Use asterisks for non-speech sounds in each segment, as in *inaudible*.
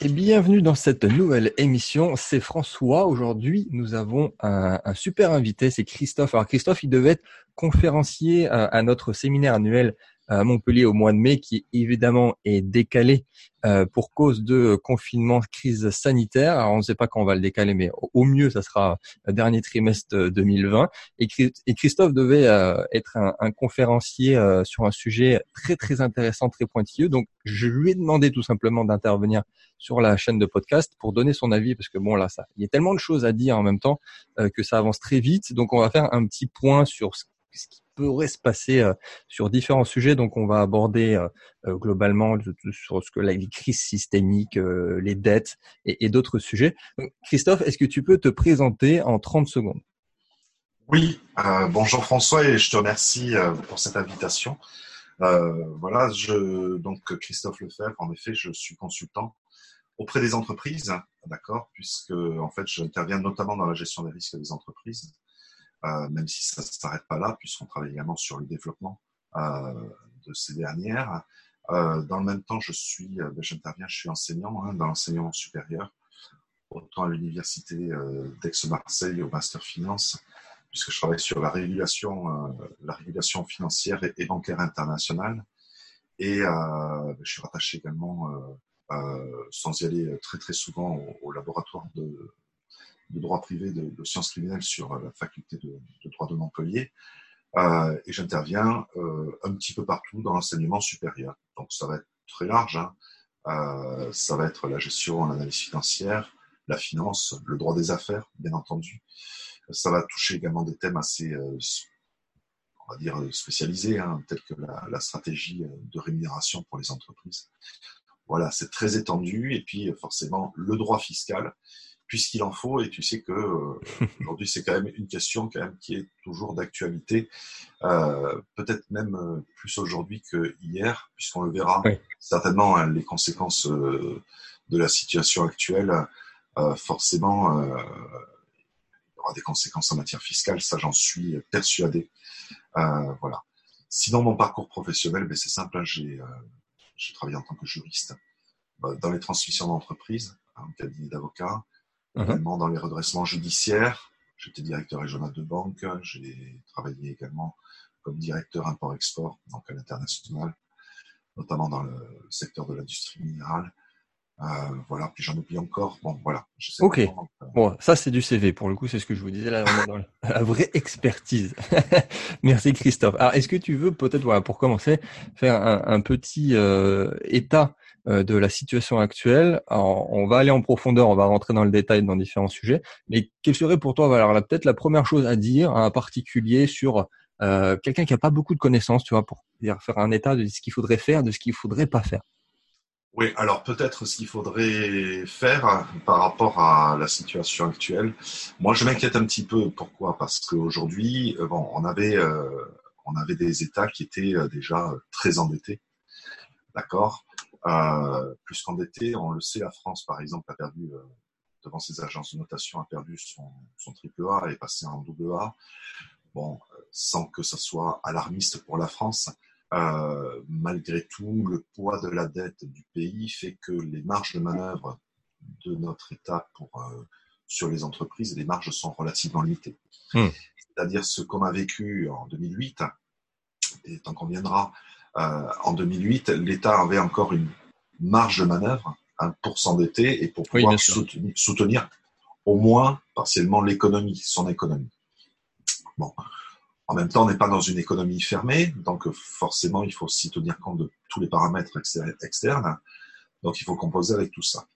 et bienvenue dans cette nouvelle émission. C'est François. Aujourd'hui, nous avons un, super invité, c'est Christophe. Alors Christophe, il devait être conférencier à, à notre séminaire annuel à Montpellier au mois de mai, qui évidemment est décalé euh, pour cause de confinement, crise sanitaire. Alors on ne sait pas quand on va le décaler, mais au mieux, ça sera dernier trimestre 2020. Et, Christophe devait euh, être un, un conférencier euh, sur un sujet très très intéressant, très pointilleux. Donc je lui ai demandé tout simplement d'intervenir sur la chaîne de podcast pour donner son avis, parce que bon là, ça, il y a tellement de choses à dire en même temps que ça avance très vite. Donc on va faire un petit point sur ce ce qui pourrait se passer euh, sur différents sujets. Donc, on va aborder euh, euh, globalement sur ce que les crises systémiques, les dettes et, d'autres sujets. Christophe, est-ce que tu peux te présenter en 30 secondes? Oui, bonjour François et je te remercie pour cette invitation. voilà, donc Christophe Lefebvre, en effet, je suis consultant auprès des entreprises, d'accord, puisque en fait, j'interviens notamment dans la gestion des risques des entreprises. Euh, même si ça ne s'arrête pas là, puisqu'on travaille également sur le développement euh, de ces dernières. Euh, dans le même temps, je suis, ben, j'interviens, je suis enseignant hein, dans l'enseignement supérieur, autant à l'université d'Aix-Marseille au master finance, puisque je travaille sur la régulation, la régulation financière et, bancaire internationale. Et ben, je suis rattaché également, sans y aller très très souvent, au laboratoire de, de droit privé de, sciences criminelles sur euh, la faculté de, droit de Montpellier. Euh, et j'interviens euh, un petit peu partout dans l'enseignement supérieur. Donc ça va être très large. Hein. ça va être la gestion, l'analyse financière, la finance, le droit des affaires, bien entendu. Ça va toucher également des thèmes assez, on va dire, spécialisés, hein, tels que la, stratégie de rémunération pour les entreprises. Voilà, c'est très étendu. Et puis, forcément, le droit fiscal, puisqu'il en faut. Et tu sais que euh, *laughs* aujourd'hui, c'est quand même une question quand même qui est toujours d'actualité, euh, peut-être même euh, plus aujourd'hui que hier, puisqu'on le verra certainement hein, les conséquences de la situation actuelle. Forcément, il y aura des conséquences en matière fiscale, ça j'en suis persuadé. voilà. Sinon, mon parcours professionnel, ben, c'est simple. Hein, j'ai travaillé en tant que juriste dans les transmissions d'entreprise, en cabinet d'avocat. Mhm. également dans les redressements judiciaires. J'étais directeur régional de banque. J'ai travaillé également comme directeur import-export, donc à l'international, notamment dans le secteur de l'industrie minérale. Euh, voilà, puis j'en oublie encore. Bon, voilà. Ok. Euh, bon, ça c'est du CV. Pour le coup, c'est ce que je vous disais là, on est dans la vraie expertise. *laughs* Merci Christophe. Alors, est-ce que tu veux peut-être, voilà, pour commencer, faire un, un petit euh, état de la situation actuelle. Alors, on va aller en profondeur, on va rentrer dans le détail dans différents sujets. Mais quelle serait pour toi, alors peut-être la première chose à dire, en particulier sur euh, quelqu'un qui n'a pas beaucoup de connaissances, tu vois, pour faire un état de ce qu'il faudrait faire, de ce qu'il faudrait pas faire? Oui, alors peut-être ce qu'il faudrait faire par rapport à la situation actuelle. Moi, je m'inquiète un petit peu. Pourquoi? Parce qu'aujourd'hui, euh, bon, on avait, on avait des États qui étaient déjà très endettés, d'accord? euh, plus qu'endetté. On le sait, la France, par exemple, a perdu, euh, devant ses agences de notation, a perdu son, son triple A et est passé en double A. Bon, sans que ça soit alarmiste pour la France, euh, malgré tout, le poids de la dette du pays fait que les marges de manœuvre de notre État pour, euh, sur les entreprises, les marges sont relativement limitées. Hmm. C'est-à-dire ce qu'on a vécu en 2008, et tant qu'on viendra, en 2008, l'État avait encore une marge de manœuvre hein, pour s'endetter et pour pouvoir soutenir, au moins partiellement l'économie, son économie. Bon. En même temps, on n'est pas dans une économie fermée, donc forcément, il faut aussi tenir compte de tous les paramètres externes. Donc, il faut composer avec tout ça.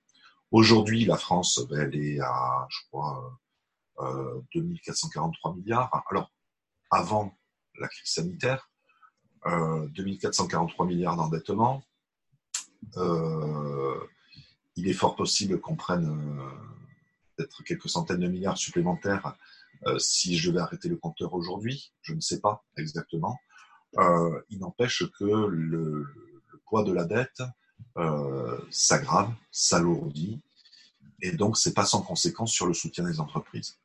Aujourd'hui, la France, ben, elle est à, je crois, euh, 2443 milliards. Alors, avant la crise sanitaire, 2443 euh, milliards d'endettement. Euh, il est fort possible qu'on prenne euh, peut-être quelques centaines de milliards supplémentaires si je vais arrêter le compteur aujourd'hui. Je ne sais pas exactement. il n'empêche que le, poids de la dette s'aggrave, s'alourdit, et donc c'est pas sans conséquence sur le soutien des entreprises.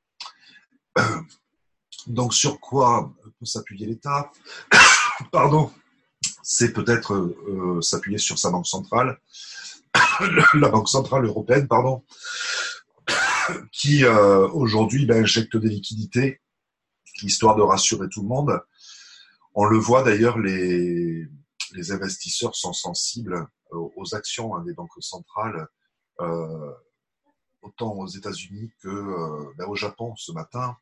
Donc sur quoi peut s'appuyer l'État? Pardon, c'est peut-être euh, s'appuyer sur sa banque centrale, *coughs* la Banque centrale européenne, pardon, *coughs* qui euh, aujourd'hui ben, injecte des liquidités, histoire de rassurer tout le monde. On le voit d'ailleurs, les, investisseurs sont sensibles aux actions hein, des banques centrales, euh, autant aux États-Unis que euh, ben, au Japon ce matin,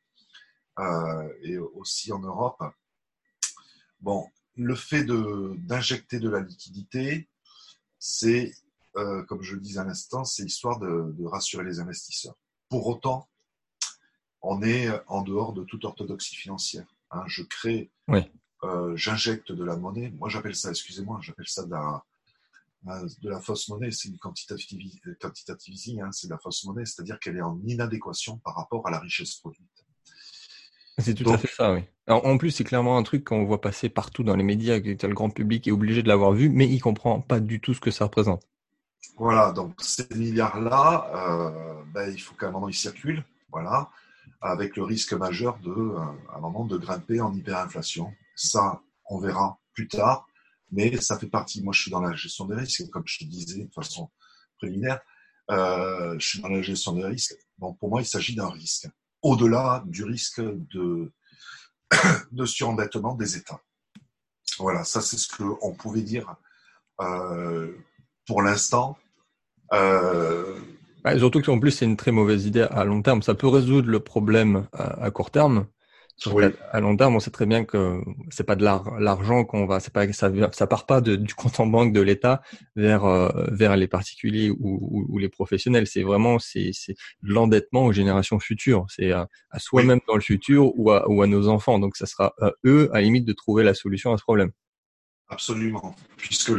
et aussi en Europe. Bon, le fait d'injecter de, la liquidité, c'est, comme je le disais à l'instant, c'est histoire de, de rassurer les investisseurs. Pour autant, on est en dehors de toute orthodoxie financière. Hein. je crée, euh, j'injecte de la monnaie. Moi, j'appelle ça, excusez-moi, j'appelle ça de la, de la fausse monnaie. C'est une quantitative, easing, hein, c'est de la fausse monnaie, c'est-à-dire qu'elle est en inadéquation par rapport à la richesse produite. C'est tout à fait ça, oui. En plus, c'est clairement un truc qu'on voit passer partout dans les médias, que le grand public est obligé de l'avoir vu, mais il comprend pas du tout ce que ça représente. Voilà, donc ces milliards-là, euh, ben, il faut qu'à un moment ils circulent, voilà, avec le risque majeur de, euh, à un moment, de grimper en hyperinflation. Ça, on verra plus tard, mais ça fait partie. Moi, je suis dans la gestion des risques, comme je te disais de façon préliminaire, euh, je suis dans la gestion des risques. Bon, pour moi, il s'agit d'un risque, au-delà du risque de, *coughs* de surendettement des États. Voilà, ça c'est ce qu'on pouvait dire euh, pour l'instant. Euh... surtout qu'en plus, c'est une très mauvaise idée à long terme. Ça peut résoudre le problème à, court terme. À long terme, on sait très bien que c'est pas de l'argent qu'on va, c'est pas ça, ça part pas de, du compte en banque de l'État vers euh, vers les particuliers ou, ou, les professionnels. C'est vraiment c'est c'est l'endettement aux générations futures. C'est à, soi-même dans le futur ou à, ou à nos enfants. Donc, ça sera à eux à la limite de trouver la solution à ce problème. Absolument, puisque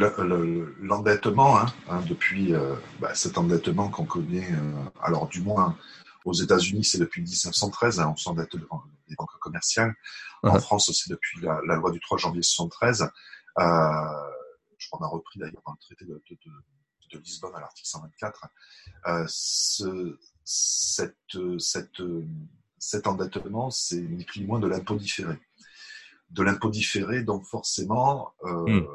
l'endettement, hein, hein, depuis euh, bah, cet endettement qu'on connaît, euh, alors du moins aux États-Unis, c'est depuis 1913, hein, on s'endette devant les banques commerciales. En France, c'est depuis la, loi du 3 janvier 1973. Euh, je crois qu'on a repris d'ailleurs dans le traité de, de, de, Lisbonne à l'article 124. Euh, ce, cette, cette, cet endettement, c'est ni plus ni moins de l'impôt différé de l'impôt différé, donc forcément, euh, hmm.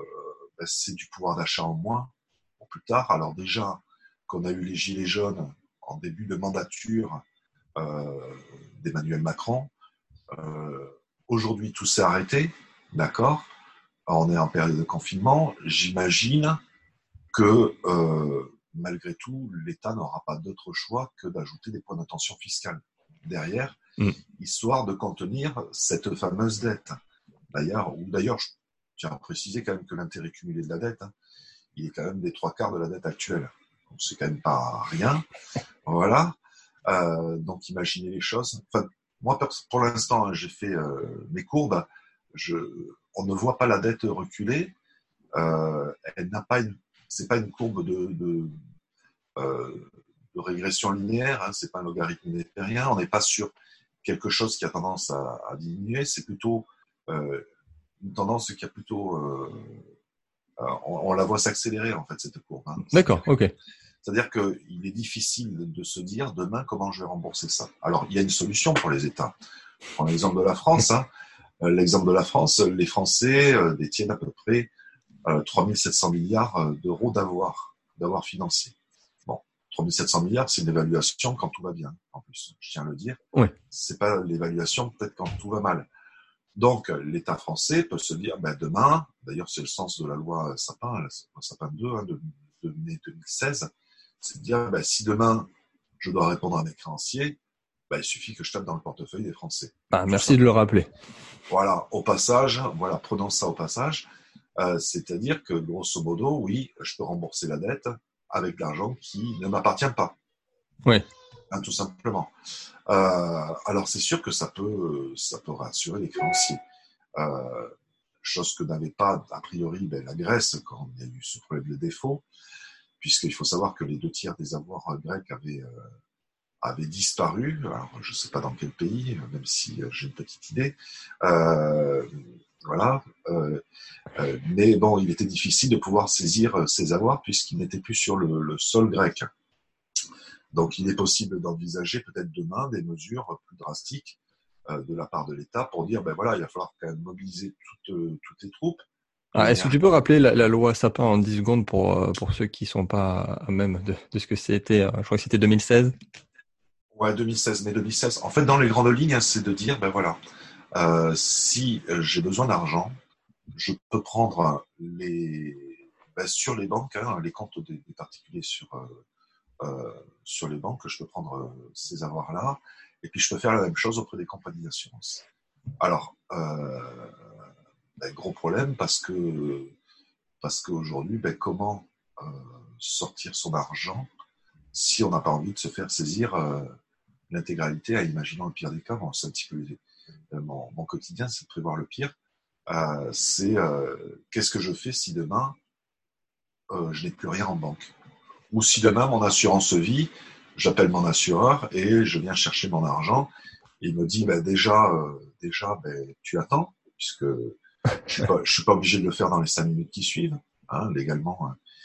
ben, c'est du pouvoir d'achat en moins pour plus tard. Alors déjà, qu'on a eu les gilets jaunes en début de mandature euh, d'Emmanuel Macron, euh, aujourd'hui tout s'est arrêté, d'accord? On est en période de confinement. J'imagine que malgré tout, l'État n'aura pas d'autre choix que d'ajouter des points d'attention fiscale derrière, hmm. histoire de contenir cette fameuse dette. D'ailleurs, ou d'ailleurs, je tiens à préciser quand même que l'intérêt cumulé de la dette, hein, il est quand même des trois quarts de la dette actuelle. Donc c'est quand même pas rien. Voilà. Euh, donc imaginez les choses. Moi, pour l'instant, hein, j'ai fait euh, mes courbes. On ne voit pas la dette reculer. Euh, elle n'a pas une, c'est pas une courbe de, de, de régression linéaire. Hein, c'est pas un logarithme népérien. On n'est pas sur quelque chose qui a tendance à, diminuer. C'est plutôt euh, une tendance qui a plutôt, euh, euh, on, la voit s'accélérer en fait cette courbe. Hein. D'accord, ok. C'est-à-dire qu'il est difficile de se dire demain comment je vais rembourser ça. Alors il y a une solution pour les États. Prends l'exemple de la France. Hein. L'exemple de la France, les Français détiennent à peu près 3700 milliards d'euros d'avoir, d'avoir financier. Bon, 3700 milliards, c'est une évaluation quand tout va bien, en plus, je tiens à le dire. Oui. C'est pas l'évaluation peut-être quand tout va mal. Donc, l'État français peut se dire, ben, demain, d'ailleurs, c'est le sens de la loi Sapin, la Sapin 2 hein, de, de, mai 2016, c'est de dire, ben, si demain, je dois répondre à mes créanciers, ben, il suffit que je tape dans le portefeuille des Français. Ah, merci de le rappeler. Voilà, au passage, voilà, prenons ça au passage. Euh, c'est-à-dire que, grosso modo, oui, je peux rembourser la dette avec de l'argent qui ne m'appartient pas. Oui. Hein, tout simplement. Euh, alors c'est sûr que ça peut, ça peut rassurer les créanciers. Euh, chose que n'avait pas a priori ben, la Grèce quand il y a eu ce problème de défaut, puisqu'il faut savoir que les deux tiers des avoirs grecs avaient, euh, avaient disparu. Alors je ne sais pas dans quel pays, même si j'ai une petite idée. voilà. mais bon, il était difficile de pouvoir saisir ces avoirs puisqu'ils n'étaient plus sur le sol grec. Donc il est possible d'envisager peut-être demain des mesures plus drastiques euh, de la part de l'État pour dire, ben voilà, il va falloir quand même mobiliser toutes, toutes les troupes, Ah, est-ce que tu peux rappeler la, loi Sapin en 10 secondes pour, pour ceux qui sont pas à même de, de ce que c'était Je crois que c'était 2016. Ouais, 2016. Mais 2016, en fait, dans les grandes lignes, hein, c'est de dire, ben voilà, euh, si j'ai besoin d'argent, je peux prendre les, ben, sur les banques, hein, les comptes des, particuliers sur, euh, euh, sur les banques, je peux prendre ces avoirs-là, et puis je peux faire la même chose auprès des compagnies d'assurance. Alors, ben, gros problème parce que parce qu'aujourd'hui, ben, comment sortir son argent si on n'a pas envie de se faire saisir l'intégralité, à imaginant le pire des cas, c'est un petit peu euh, mon, quotidien, c'est de prévoir le pire. Euh, c'est euh, qu'est-ce que je fais si demain je n'ai plus rien en banque? Ou si demain mon assurance vie, j'appelle mon assureur et je viens chercher mon argent. il me dit bah, déjà, déjà ben, tu attends, puisque je ne suis, pas obligé de le faire dans les cinq minutes qui suivent. Hein, légalement,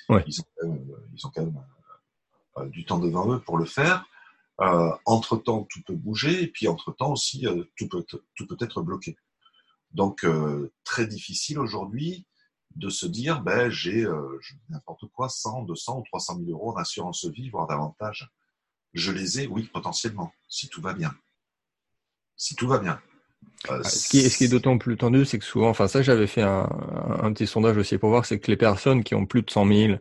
hein. ils, ont, quand même du temps devant eux pour le faire. Euh, entre-temps, tout peut bouger, et puis entre-temps aussi, euh, tout, peut, tout peut être bloqué. Donc, euh, très difficile aujourd'hui de se dire, ben, j'ai n'importe quoi, 100, 200 ou 300 000 euros en assurance vie, voire davantage. Je les ai, oui, potentiellement, si tout va bien. Si tout va bien. Ah, ce, qui est, ce qui est d'autant plus tendu, c'est que souvent, enfin ça j'avais fait un, un, petit sondage aussi pour voir, c'est que les personnes qui ont plus de 100 000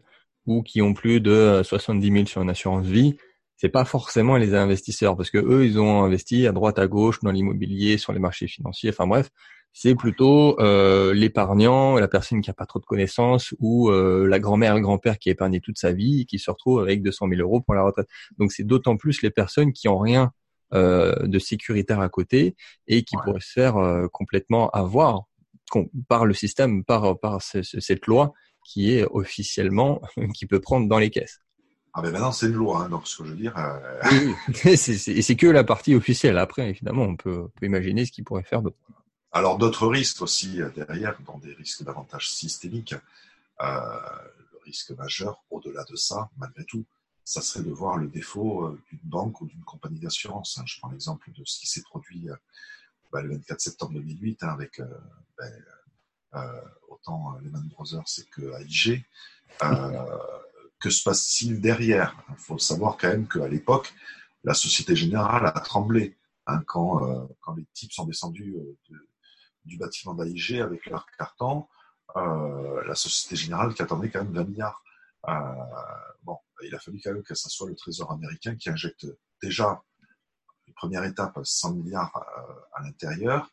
ou qui ont plus de 70 000 sur une assurance vie, c'est pas forcément les investisseurs parce que eux ils ont investi à droite à gauche dans l'immobilier, sur les marchés financiers. Enfin bref, c'est plutôt euh, l'épargnant, la personne qui a pas trop de connaissances ou euh, la grand-mère, le grand-père qui a épargné toute sa vie et qui se retrouve avec 200 000 euros pour la retraite. Donc c'est d'autant plus les personnes qui ont rien euh, de sécuritaire à côté et qui pourraient se faire euh, complètement avoir par le système, par par cette loi qui est officiellement *laughs* qui peut prendre dans les caisses. Ah ben maintenant c'est une loi, hein, donc ce que je veux dire. Euh... *laughs* C'est que la partie officielle. Après, évidemment, on peut, on peut imaginer ce qu'il pourrait faire d'autre. Alors d'autres risques aussi euh, derrière, dans des risques davantage systémiques. Euh, le risque majeur, au-delà de ça, malgré tout, ça serait de voir le défaut euh, d'une banque ou d'une compagnie d'assurance. Hein. Je prends l'exemple de ce qui s'est produit euh, bah, le 24 septembre 2008 hein, avec euh, ben, autant Lehman Brothers que AIG. que se passe-t-il derrière? Il faut savoir quand même qu'à l'époque, la Société Générale a tremblé hein, quand, euh, quand les types sont descendus euh, du bâtiment d'AIG avec leur carton. Euh, la Société Générale qui attendait quand même 20 milliards. bon, il a fallu quand même que ce soit le Trésor américain qui injecte déjà une première étape 100 milliards à l'intérieur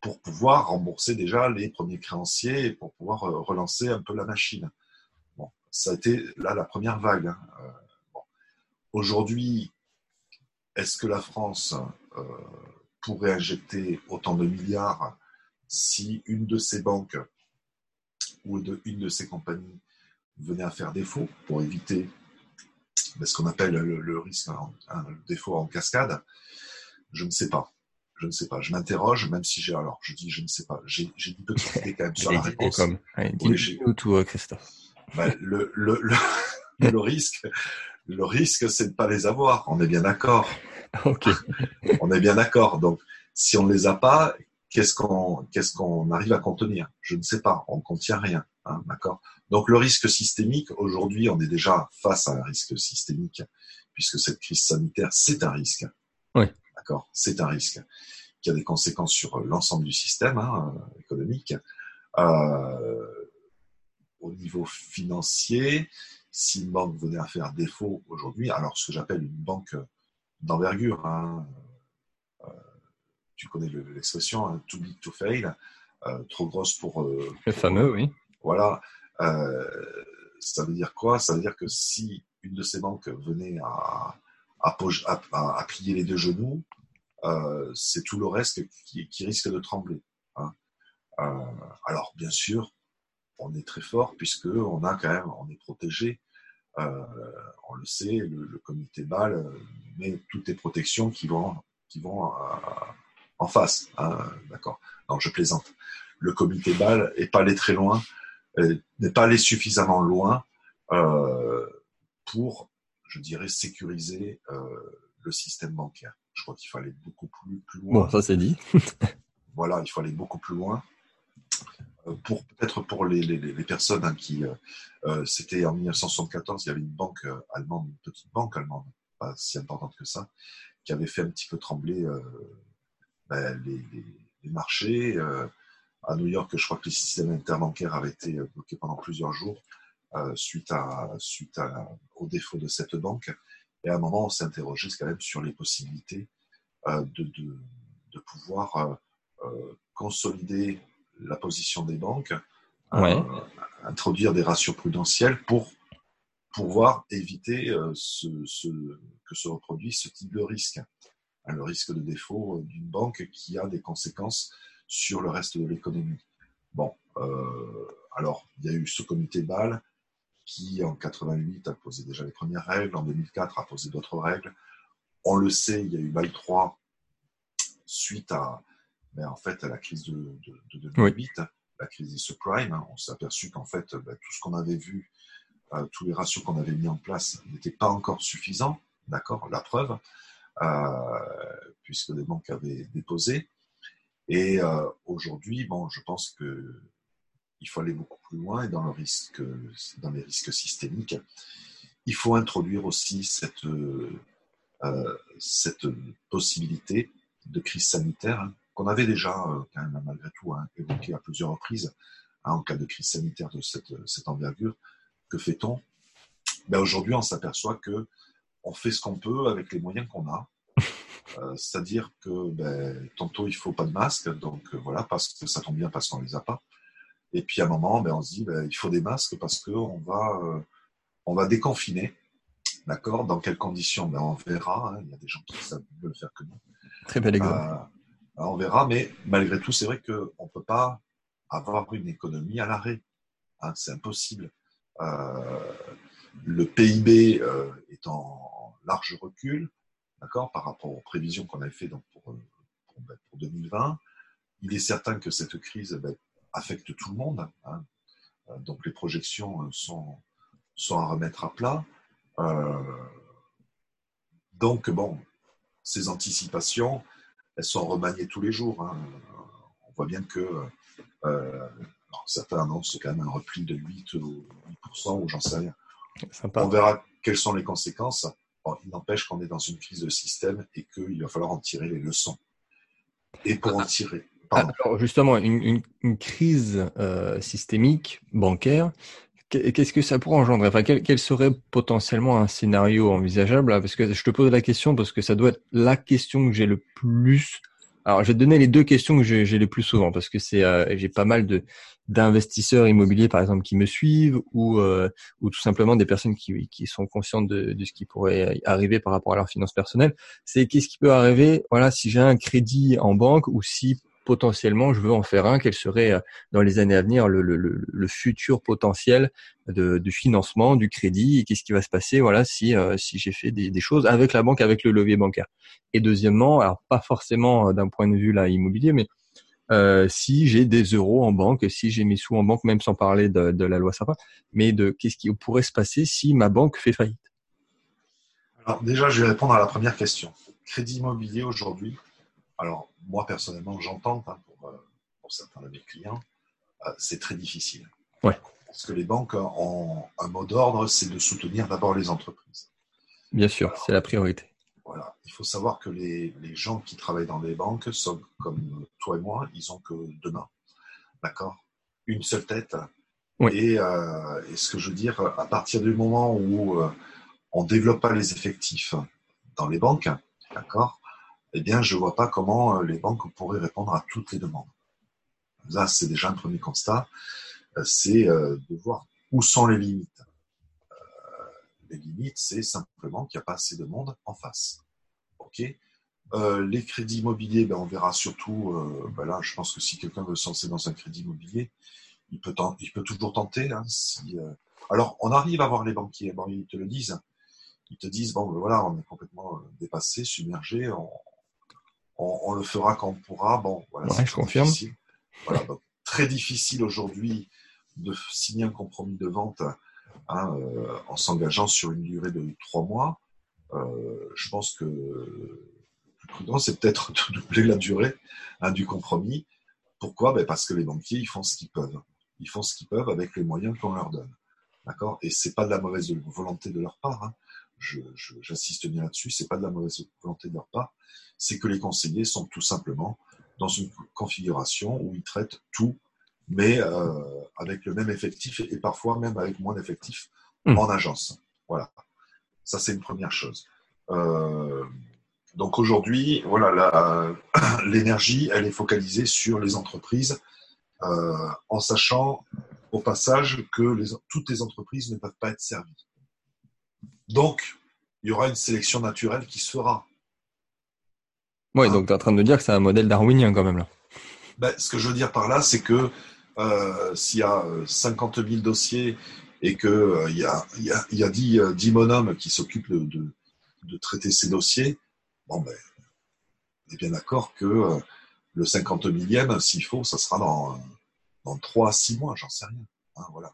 pour pouvoir rembourser déjà les premiers créanciers et pour pouvoir relancer un peu la machine ça a été là la première vague. Hein. Euh, Aujourd'hui, est-ce que la France euh, pourrait injecter autant de milliards si une de ces banques ou de, une de ces compagnies venait à faire défaut pour éviter ben, ce qu'on appelle le, risque, un, défaut en cascade Je ne sais pas. Je ne sais pas. Je m'interroge, même si j'ai. Alors, je dis, je ne sais pas. J'ai une petite idée quand même sur la *laughs* réponse. Comme. Tout, Christophe. Ben, le, le, *laughs* le, risque, le risque, c'est de pas les avoir. On est bien d'accord. *laughs* On est bien d'accord. Donc, si on ne les a pas, qu'est-ce qu'on qu'est-ce qu'on arrive à contenir? Je ne sais pas. On ne contient rien. Hein, d'accord? Donc, le risque systémique, aujourd'hui, on est déjà face à un risque systémique, puisque cette crise sanitaire, c'est un risque. Oui. D'accord? C'est un risque qui a des conséquences sur l'ensemble du système hein, économique. Euh, au niveau financier, si une banque venait à faire défaut aujourd'hui, alors ce que j'appelle une banque d'envergure, hein, euh, tu connais l'expression, hein, too big to fail, euh, trop grosse pour... Euh, le fameux, oui. Voilà. ça veut dire quoi? Ça veut dire que si une de ces banques venait à, à, plier les deux genoux, c'est tout le reste qui, risque de trembler. Hein. alors, bien sûr, on est très fort puisque on a quand même, on est protégé. Euh, on le sait, le, comité BAL euh, met toutes les protections qui vont, qui vont euh, en face. Hein, D'accord. Non, je plaisante. Le comité BAL n'est pas allé très loin, n'est pas allé suffisamment loin pour, je dirais, sécuriser le système bancaire. Je crois qu'il fallait beaucoup plus, plus loin. Bon, ça c'est dit. *laughs* voilà, il faut aller beaucoup plus loin. pour peut-être pour les, les, les personnes hein, qui, c'était en 1974, il y avait une banque allemande, une petite banque allemande, pas si importante que ça, qui avait fait un petit peu trembler ben, les, les, marchés. à New York, je crois que le système interbancaire avait été bloqué pendant plusieurs jours suite, à, suite à, au défaut de cette banque. Et à un moment, on s'est interrogé quand même sur les possibilités de, de, de, pouvoir consolider la position des banques, ouais. introduire des ratios prudentiels pour pouvoir éviter ce, ce, que se reproduise ce type de risque. Le risque de défaut d'une banque qui a des conséquences sur le reste de l'économie. Bon, euh, alors il y a eu ce comité BAL qui en 88 a posé déjà les premières règles, en 2004 a posé d'autres règles. On le sait, il y a eu BAL 3 suite à, ben, en fait, à la crise de, de, de 2008, oui. la crise des subprimes. Hein. On s'est aperçu qu'en fait, ben, tout ce qu'on avait vu, euh, tous les ratios qu'on avait mis en place n'étaient pas encore suffisants. D'accord? La preuve, euh, puisque les banques avaient déposé. Et euh, aujourd'hui, bon, je pense que il faut aller beaucoup plus loin et dans, le risque, dans les risques systémiques, il faut introduire aussi cette, euh, cette possibilité de crise sanitaire hein, qu'on avait déjà, euh, malgré tout, hein, évoqué à plusieurs reprises hein, en cas de crise sanitaire de cette, cette envergure. Que fait-on? Ben Aujourd'hui, on s'aperçoit que on fait ce qu'on peut avec les moyens qu'on a. *laughs* Euh, C'est-à-dire que ben, tantôt il faut pas de masque, donc euh, voilà, parce que ça tombe bien parce qu'on les a pas. Et puis à un moment, ben, on se dit ben, il faut des masques parce qu'on va, euh, on va déconfiner. D'accord? Dans quelles conditions? Ben, On verra. Hein. Il y a des gens qui savent mieux le faire que nous. Très bel exemple. On verra, mais malgré tout, c'est vrai qu'on ne peut pas avoir une économie à l'arrêt. Hein, c'est impossible. Le PIB est en large recul, d'accord, par rapport aux prévisions qu'on avait fait donc, pour, pour, ben, pour, 2020. Il est certain que cette crise ben, affecte tout le monde. Hein. Donc les projections sont, sont à remettre à plat. Euh, donc bon, ces anticipations, elles sont remaniées tous les jours. Hein. On voit bien que euh, certains annoncent quand même un repli de 8 ou 8% ou j'en sais rien. Sympa. On verra quelles sont les conséquences. Il n'empêche qu'on est dans une crise de système et qu'il va falloir en tirer les leçons. Et pour en tirer. Alors justement, une, crise euh, systémique bancaire, qu'est-ce que ça pourrait engendrer? Enfin, quel, serait potentiellement un scénario envisageable? Parce que je te pose la question parce que ça doit être la question que j'ai le plus. Alors, je vais te donner les deux questions que j'ai le plus souvent parce que c'est euh, j'ai pas mal de d'investisseurs immobiliers par exemple qui me suivent ou euh, ou tout simplement des personnes qui qui sont conscientes de, de ce qui pourrait arriver par rapport à leurs finances personnelles. C'est qu'est-ce qui peut arriver Voilà, si j'ai un crédit en banque ou si potentiellement je veux en faire un, quel serait euh, dans les années à venir le, futur potentiel du financement, du crédit, qu'est-ce qui va se passer voilà si euh, j'ai fait des, choses avec la banque, avec le levier bancaire. Et deuxièmement, alors pas forcément euh, d'un point de vue là immobilier, mais si j'ai des euros en banque, si j'ai mes sous en banque, même sans parler de, de la loi Sapin, mais de qu'est-ce qui pourrait se passer si ma banque fait faillite? Alors déjà, je vais répondre à la première question. Crédit immobilier aujourd'hui, alors, moi, personnellement, j'entends hein, pour, pour, certains de mes clients, euh, c'est très difficile. Ouais. Parce que les banques ont un mot d'ordre, c'est de soutenir d'abord les entreprises. Bien sûr, c'est la priorité. Voilà. Il faut savoir que les, les, gens qui travaillent dans les banques sont comme toi et moi, ils ont que deux mains. D'accord? Une seule tête. Oui. Et, euh, et, ce que je veux dire, à partir du moment où euh, on ne développe pas les effectifs dans les banques, d'accord? Eh bien, je ne vois pas comment euh, les banques pourraient répondre à toutes les demandes. Là, c'est déjà un premier constat, euh, c'est euh, de voir où sont les limites. Les limites, c'est simplement qu'il n'y a pas assez de monde en face. Ok? Les crédits immobiliers, ben, on verra surtout. Ben là, je pense que si quelqu'un veut se lancer dans un crédit immobilier, il peut, toujours tenter. Hein. Alors, on arrive à voir les banquiers. Ils te le disent. Ils te disent bon, ben, voilà, on est complètement dépassé, submergé. On, on, le fera quand on pourra. Bon, voilà, ouais, je confirme. Difficile. Voilà, donc, très difficile aujourd'hui de signer un compromis de vente hein, euh, en s'engageant sur une durée de trois mois. Euh, je pense que le plus prudent, c'est peut-être de doubler la durée hein, du compromis Pourquoi? Ben Parce que les banquiers, ils font ce qu'ils peuvent. Ils font ce qu'ils peuvent avec les moyens qu'on leur donne. D'accord? Et c'est pas de la mauvaise volonté de leur part. Hein. J'insiste bien là-dessus, c'est pas de la mauvaise volonté de leur part. C'est que les conseillers sont tout simplement dans une configuration où ils traitent tout, mais euh, avec le même effectif et, parfois même avec moins d'effectifs mmh. en agence. Voilà. Ça, c'est une première chose. Euh, donc aujourd'hui, voilà, *clears throat* l'énergie, elle est focalisée sur les entreprises, euh, en sachant au passage que les, toutes les entreprises ne peuvent pas être servies. Donc, il y aura une sélection naturelle qui se fera. Oui, donc tu es en train de me dire que c'est un modèle darwinien quand même là. Ben, ce que je veux dire par là, c'est que euh, s'il y a 50 000 dossiers et qu'il euh, y, a, y, a, y a 10, 10 bonhommes qui s'occupent de, de, de, traiter ces dossiers, bon ben, on est bien d'accord que euh, le 50 millième, s'il faut, ça sera dans, dans 3 à 6 mois, j'en sais rien. Hein, voilà.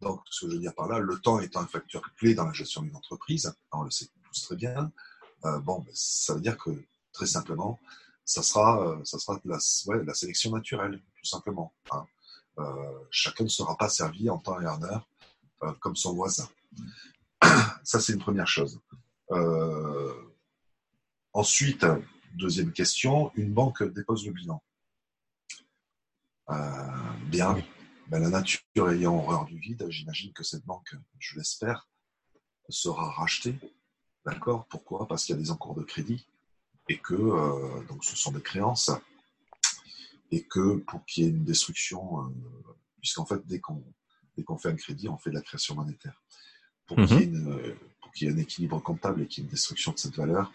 Donc, ce que je veux dire par là, le temps étant un facteur clé dans la gestion d'une entreprise, on le sait tous très bien, euh, bon, ben, ça veut dire que, très simplement, ça sera, euh, ça sera la, sélection naturelle, tout simplement. Hein. Euh, chacun ne sera pas servi en temps et en heure comme son voisin. *clears throat* Ça, c'est une première chose. Ensuite, deuxième question, une banque dépose le bilan. bien, ben, la nature ayant horreur du vide, j'imagine que cette banque, je l'espère, sera rachetée. D'accord? Pourquoi? Parce qu'il y a des encours de crédit et que donc ce sont des créances et que pour qu'il y ait une destruction, euh, puisqu'en fait, dès qu'on fait un crédit, on fait de la création monétaire. Pour qu'il y, ait mhm. un équilibre comptable et qu'il y ait une destruction de cette valeur,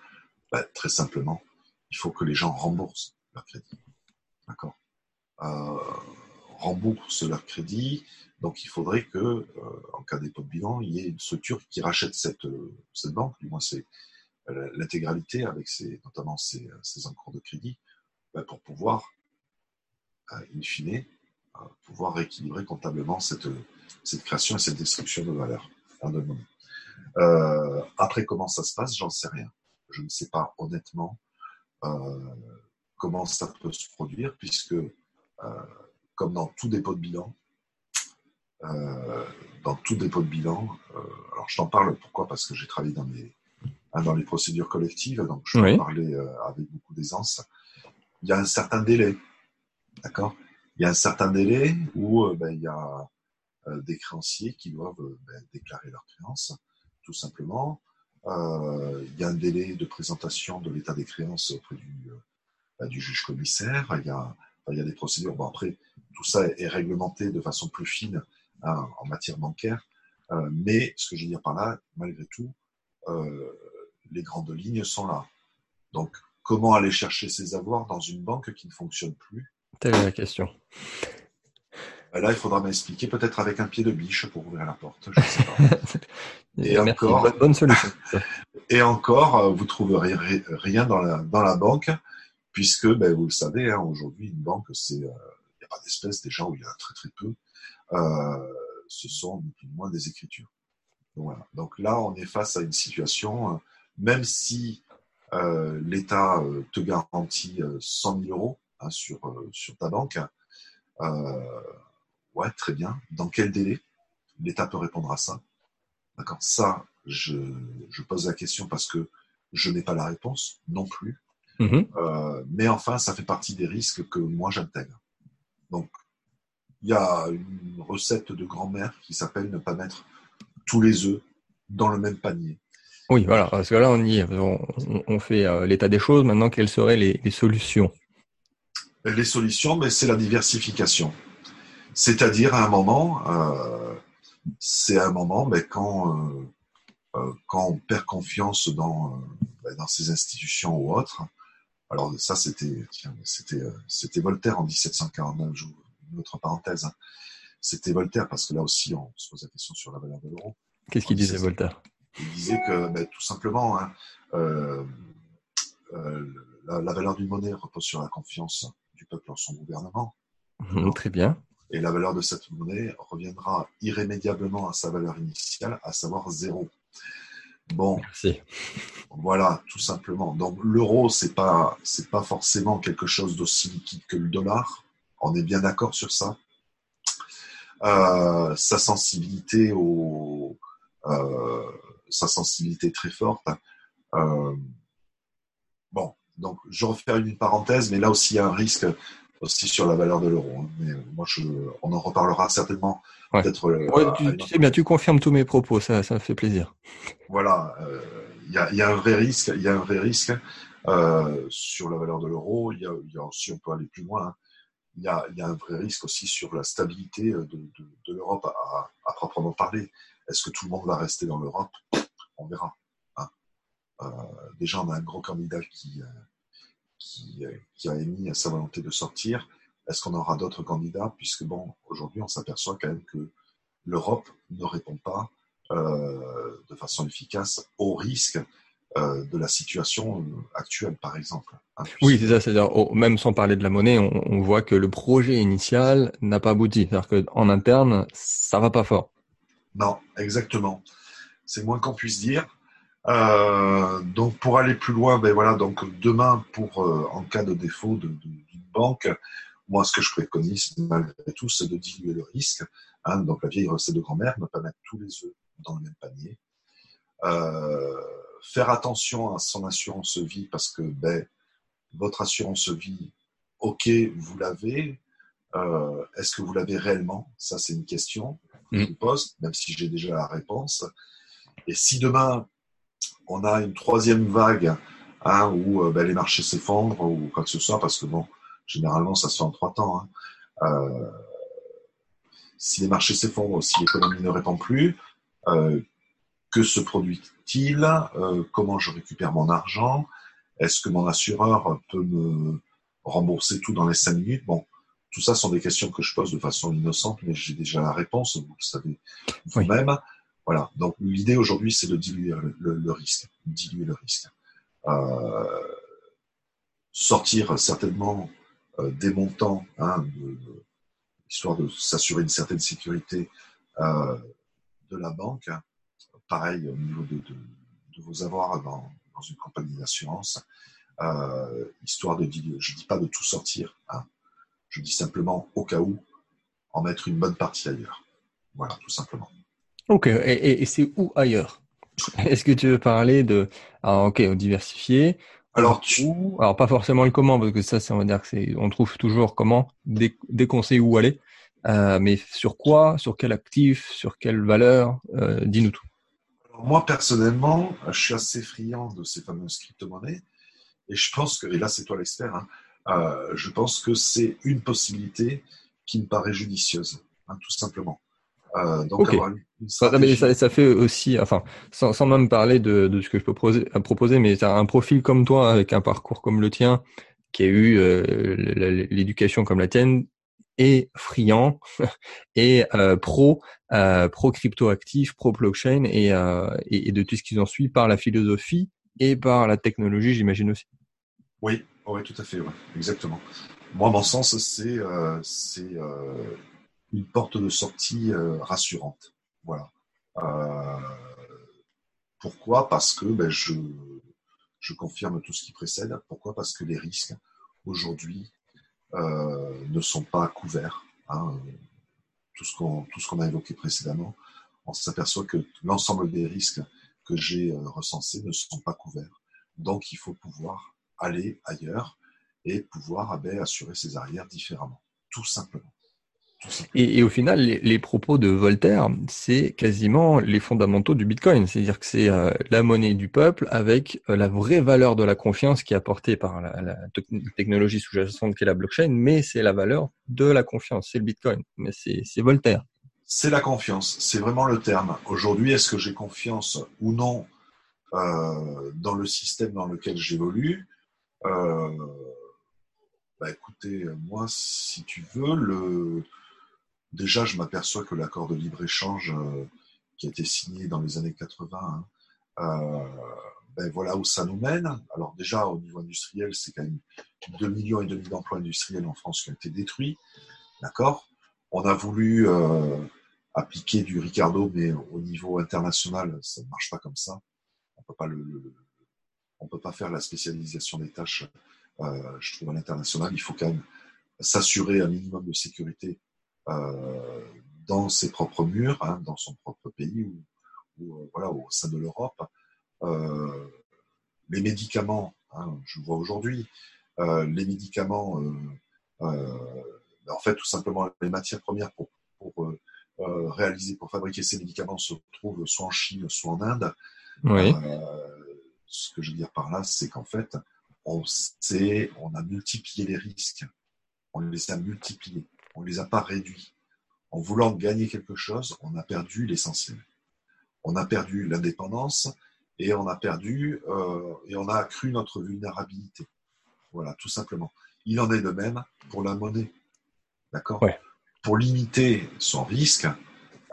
bah, très simplement, il faut que les gens remboursent leur crédit. D'accord? Euh, Remboursent leur crédit. Donc, il faudrait que, euh, en cas dépôt de bilan, il y ait une structure qui rachète cette, cette banque, du moins c'est l'intégralité avec notamment ses, ses encours de crédit, bah, pour pouvoir in fine, pouvoir rééquilibrer comptablement cette, cette création et cette destruction de valeur. Euh, après, comment ça se passe, j'en sais rien. Je ne sais pas honnêtement euh, comment ça peut se produire, puisque, euh, comme dans tout dépôt de bilan, dans tout dépôt de bilan, alors je t'en parle pourquoi? Parce que j'ai travaillé dans les, hein, dans les procédures collectives, donc je peux en parler avec beaucoup d'aisance. Il y a un certain délai D'accord? Il y a un certain délai où euh, ben, il y a euh, des créanciers qui doivent euh, ben, déclarer leurs créances, tout simplement. il y a un délai de présentation de l'état des créances auprès du, ben, du juge commissaire. Il y, a, il y a des procédures. Bon, après, tout ça est, réglementé de façon plus fine hein, en matière bancaire. mais ce que je veux dire par là, malgré tout, les grandes lignes sont là. Donc, comment aller chercher ces avoirs dans une banque qui ne fonctionne plus? Telle est la question. Euh, là, il faudra m'expliquer, peut-être avec un pied de biche pour ouvrir la porte. Je sais pas. *laughs* et encore, bonne solution. *laughs* et encore, euh, vous trouverez rien dans la, dans la banque, puisque, ben, vous le savez, hein, aujourd'hui, une banque, c'est, euh, pas d'espèce déjà où il y en a très très peu. ce sont plus ou moins des écritures. Donc, voilà. Donc là, on est face à une situation, même si l'État te garantit 100 000 euros, Hein, sur, euh, sur ta banque. Euh, ouais, très bien. Dans quel délai L'État peut répondre à ça? D'accord Ça, je, je, pose la question parce que je n'ai pas la réponse non plus. Mm-hmm. Euh, mais enfin, ça fait partie des risques que moi j'intègre. Donc, il y a une recette de grand-mère qui s'appelle ne pas mettre tous les œufs dans le même panier. Oui, voilà, parce que là, on y on, fait l'état des choses. Maintenant, quelles seraient les, les solutions? Les solutions, mais c'est la diversification. C'est-à-dire à un moment, euh, c'est un moment, mais quand euh, euh, quand on perd confiance dans ben, dans ces institutions ou autres. Alors ça, c'était c'était c'était Voltaire en 1749. Une autre parenthèse. Hein. C'était Voltaire parce que là aussi, on se pose la question sur la valeur de l'euro. Qu'est-ce qu'il disait Voltaire? Il disait que ben, tout simplement, hein, la, la, valeur d'une monnaie repose sur la confiance peuple en son gouvernement. Mhm, très bien. Et la valeur de cette monnaie reviendra irrémédiablement à sa valeur initiale, à savoir zéro. Bon, Merci. voilà, tout simplement. Donc l'euro, c'est pas c'est pas forcément quelque chose d'aussi liquide que le dollar On est bien d'accord sur ça. Euh, sa sensibilité au, euh, sa sensibilité très forte. Euh, bon, donc je refais une parenthèse, mais là aussi il y a un risque aussi sur la valeur de l'euro. Hein. Mais moi, je, on en reparlera certainement. Peut-être. tu, sais bien, tu confirmes tous mes propos, ça, ça me fait plaisir. Voilà, il y, a, y, a, un vrai risque. Il y a un vrai risque euh, sur la valeur de l'euro. Il, y a aussi, on peut aller plus loin. Hein il y, a, il y a, un vrai risque aussi sur la stabilité de, de, de l'Europe à, à, proprement parler. Est-ce que tout le monde va rester dans l'Europe? On verra. Hein. Euh, déjà, on a un gros candidat qui, euh, qui, euh, qui, a émis sa volonté de sortir. Est-ce qu'on aura d'autres candidats? Puisque, bon, aujourd'hui, on s'aperçoit quand même que l'Europe ne répond pas euh, de façon efficace au risque euh, de la situation euh, actuelle, par exemple. Hein, oui, c'est ça. C'est-à-dire, même sans parler de la monnaie, on, on voit que le projet initial n'a pas abouti. C'est-à-dire qu'en interne, ça va pas fort. Non, exactement. C'est moins qu'on puisse dire. Euh, donc, pour aller plus loin, ben voilà. Donc, demain, pour euh, en cas de défaut d'une de, banque, moi, ce que je préconise malgré tout, c'est de diluer le risque. Hein, donc, la vieille recette de grand-mère, ne pas mettre tous les œufs dans le même panier. Euh, faire attention à son assurance vie parce que ben, votre assurance vie, ok, vous l'avez. Est-ce que vous l'avez réellement? Ça, c'est une question que je mm. pose, même si j'ai déjà la réponse. Et si demain, on a une troisième vague hein, où euh, ben, les marchés s'effondrent ou quoi que ce soit, parce que bon, généralement, ça se fait en trois temps. Hein. Euh, si les marchés s'effondrent, si l'économie ne répond plus, euh, que se produit-il? Euh, Comment je récupère mon argent? Est-ce que mon assureur peut me rembourser tout dans les cinq minutes? Bon, tout ça sont des questions que je pose de façon innocente, mais j'ai déjà la réponse, vous le savez vous-même. Voilà. Donc l'idée aujourd'hui, c'est de diluer le, risque, diluer le risque. Euh, sortir certainement euh, des montants, hein, histoire de s'assurer une certaine sécurité euh, de la banque, pareil au niveau de, vos avoirs dans, une compagnie d'assurance, histoire de dire, je dis pas de tout sortir, hein. je dis simplement au cas où, en mettre une bonne partie ailleurs. Voilà, tout simplement. Ok, et, c'est où ailleurs? Est-ce que tu veux parler de, alors, ok, diversifier, alors, tu... alors pas forcément le comment, parce que ça, on va dire que c'est, on trouve toujours comment, dès, qu'on sait où aller, euh, mais sur quoi, sur quel actif, sur quelle valeur, euh, dis-nous tout moi, personnellement, je suis assez friand de ces fameuses crypto-monnaies. Et je pense que, et là, c'est toi l'expert, hein, euh, je pense que c'est une possibilité qui me paraît judicieuse, hein, tout simplement. Euh, donc, ça, fait aussi, enfin, sans, même parler de, ce que je peux proposer, proposer mais as un profil comme toi, avec un parcours comme le tien, qui a eu euh, l'éducation comme la tienne, et friand *laughs* et euh, pro euh, pro crypto actif, pro blockchain et, euh, et, de tout ce qui en suit par la philosophie et par la technologie, j'imagine aussi. Oui, oui, tout à fait, exactement. Moi, mon sens, c'est c'est une porte de sortie rassurante. Voilà. pourquoi? Parce que ben, je confirme tout ce qui précède. Pourquoi? Parce que les risques aujourd'hui euh, ne sont pas couverts. Hein. Tout ce qu'on a évoqué précédemment, on s'aperçoit que l'ensemble des risques que j'ai euh, recensés ne sont pas couverts. Donc, il faut pouvoir aller ailleurs et pouvoir ah ben, assurer ses arrières différemment, tout simplement. Et, au final, les, propos de Voltaire, c'est quasiment les fondamentaux du Bitcoin. C'est-à-dire que c'est euh, la monnaie du peuple avec euh, la vraie valeur de la confiance qui est apportée par la, technologie sous-jacente qui est la blockchain, mais c'est la valeur de la confiance, c'est le Bitcoin. Mais c'est Voltaire. C'est la confiance, c'est vraiment le terme. Aujourd'hui, est-ce que j'ai confiance ou non euh, dans le système dans lequel j'évolue? Bah écoutez, moi, si tu veux, le, déjà, je m'aperçois que l'accord de libre-échange euh, qui a été signé dans les années 80, hein, euh, ben voilà où ça nous mène. Alors déjà, au niveau industriel, c'est quand même 2 millions et demi d'emplois industriels en France qui ont été détruits. D'accord? On a voulu euh, appliquer du Ricardo, mais au niveau international, ça ne marche pas comme ça. On peut peut pas faire la spécialisation des tâches, je trouve, à l'international. Il faut quand même s'assurer un minimum de sécurité dans ses propres murs, hein, dans son propre pays ou, voilà, au sein de l'Europe. les médicaments, hein, je vois aujourd'hui, les médicaments, en fait, tout simplement, les matières premières pour, pour réaliser, pour fabriquer ces médicaments se trouvent soit en Chine, soit en Inde. Oui. ce que je veux dire par là, c'est qu'en fait, on, sait, on a multiplié les risques. On les a multipliés. On ne les a pas réduits. En voulant gagner quelque chose, on a perdu l'essentiel. On a perdu l'indépendance et on a perdu euh, et on a accru notre vulnérabilité. Voilà, tout simplement. Il en est de même pour la monnaie. D'accord? Pour limiter son risque,